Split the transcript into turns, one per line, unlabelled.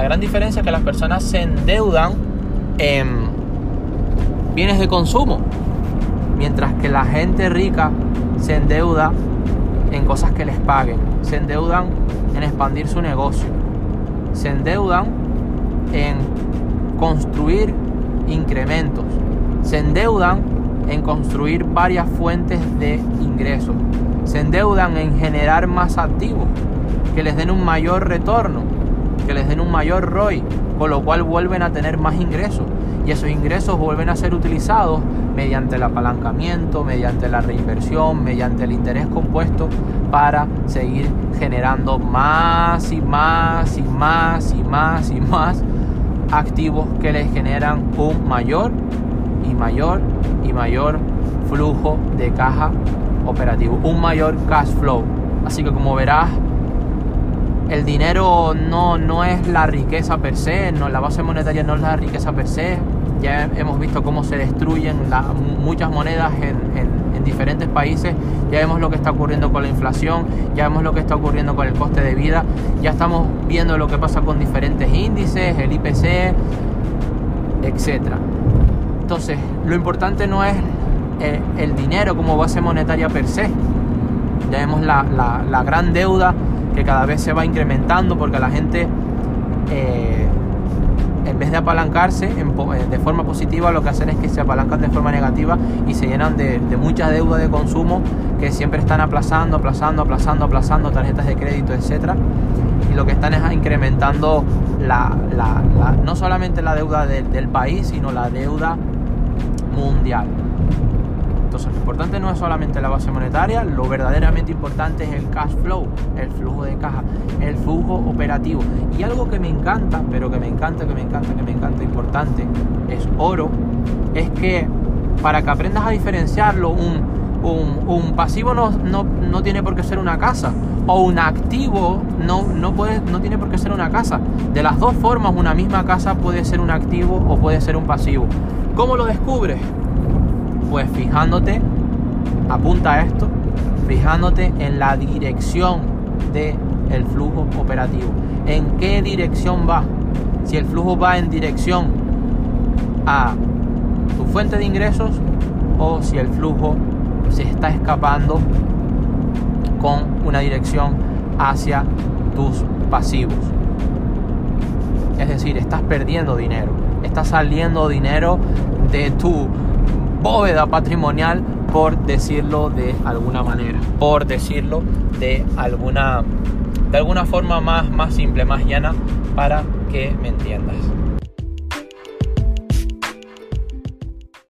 La gran diferencia es que las personas se endeudan en bienes de consumo, mientras que la gente rica se endeuda en cosas que les paguen, se endeudan en expandir su negocio, se endeudan en construir incrementos, se endeudan en construir varias fuentes de ingresos, se endeudan en generar más activos que les den un mayor retorno, que les den un mayor ROI, con lo cual vuelven a tener más ingresos y esos ingresos vuelven a ser utilizados mediante el apalancamiento, mediante la reinversión, mediante el interés compuesto para seguir generando más y más y más y más y más activos que les generan un mayor y mayor y mayor flujo de caja operativo, un mayor cash flow. Así que como verás, el dinero no, no es la riqueza per se, no, la base monetaria no es la riqueza per se. Ya hemos visto cómo se destruyen muchas monedas en, diferentes países, ya vemos lo que está ocurriendo con la inflación, ya vemos lo que está ocurriendo con el coste de vida, ya estamos viendo lo que pasa con diferentes índices, el IPC, etc. Entonces, lo importante no es eh, el, dinero como base monetaria per se, ya vemos la gran deuda que cada vez se va incrementando porque la gente, eh, en vez de apalancarse eh, de forma positiva, lo que hacen es que se apalancan de forma negativa y se llenan de, mucha deuda de consumo que siempre están aplazando, aplazando, aplazando, aplazando tarjetas de crédito, etcétera Y lo que están es incrementando la, no solamente la deuda del país, sino la deuda mundial. Entonces lo importante no es solamente la base monetaria, lo verdaderamente importante es el cash flow, el flujo de caja, el flujo operativo. Y algo que me encanta, pero que me encanta, que me encanta, que me encanta, importante, es oro, es que para que aprendas a diferenciarlo, un, pasivo no, no, tiene por qué ser una casa, o un activo no, no, puede, no tiene por qué ser una casa. De las dos formas, una misma casa puede ser un activo o puede ser un pasivo. ¿Cómo lo descubres? Pues fijándote, apunta esto, fijándote en la dirección del el flujo operativo. ¿En qué dirección va? Si el flujo va en dirección a tu fuente de ingresos o si el flujo se está escapando con una dirección hacia tus pasivos. Es decir, estás perdiendo dinero, está saliendo dinero de tu bóveda patrimonial, por decirlo de alguna manera, por decirlo de alguna, de alguna forma más, más simple, más llana, para que me entiendas.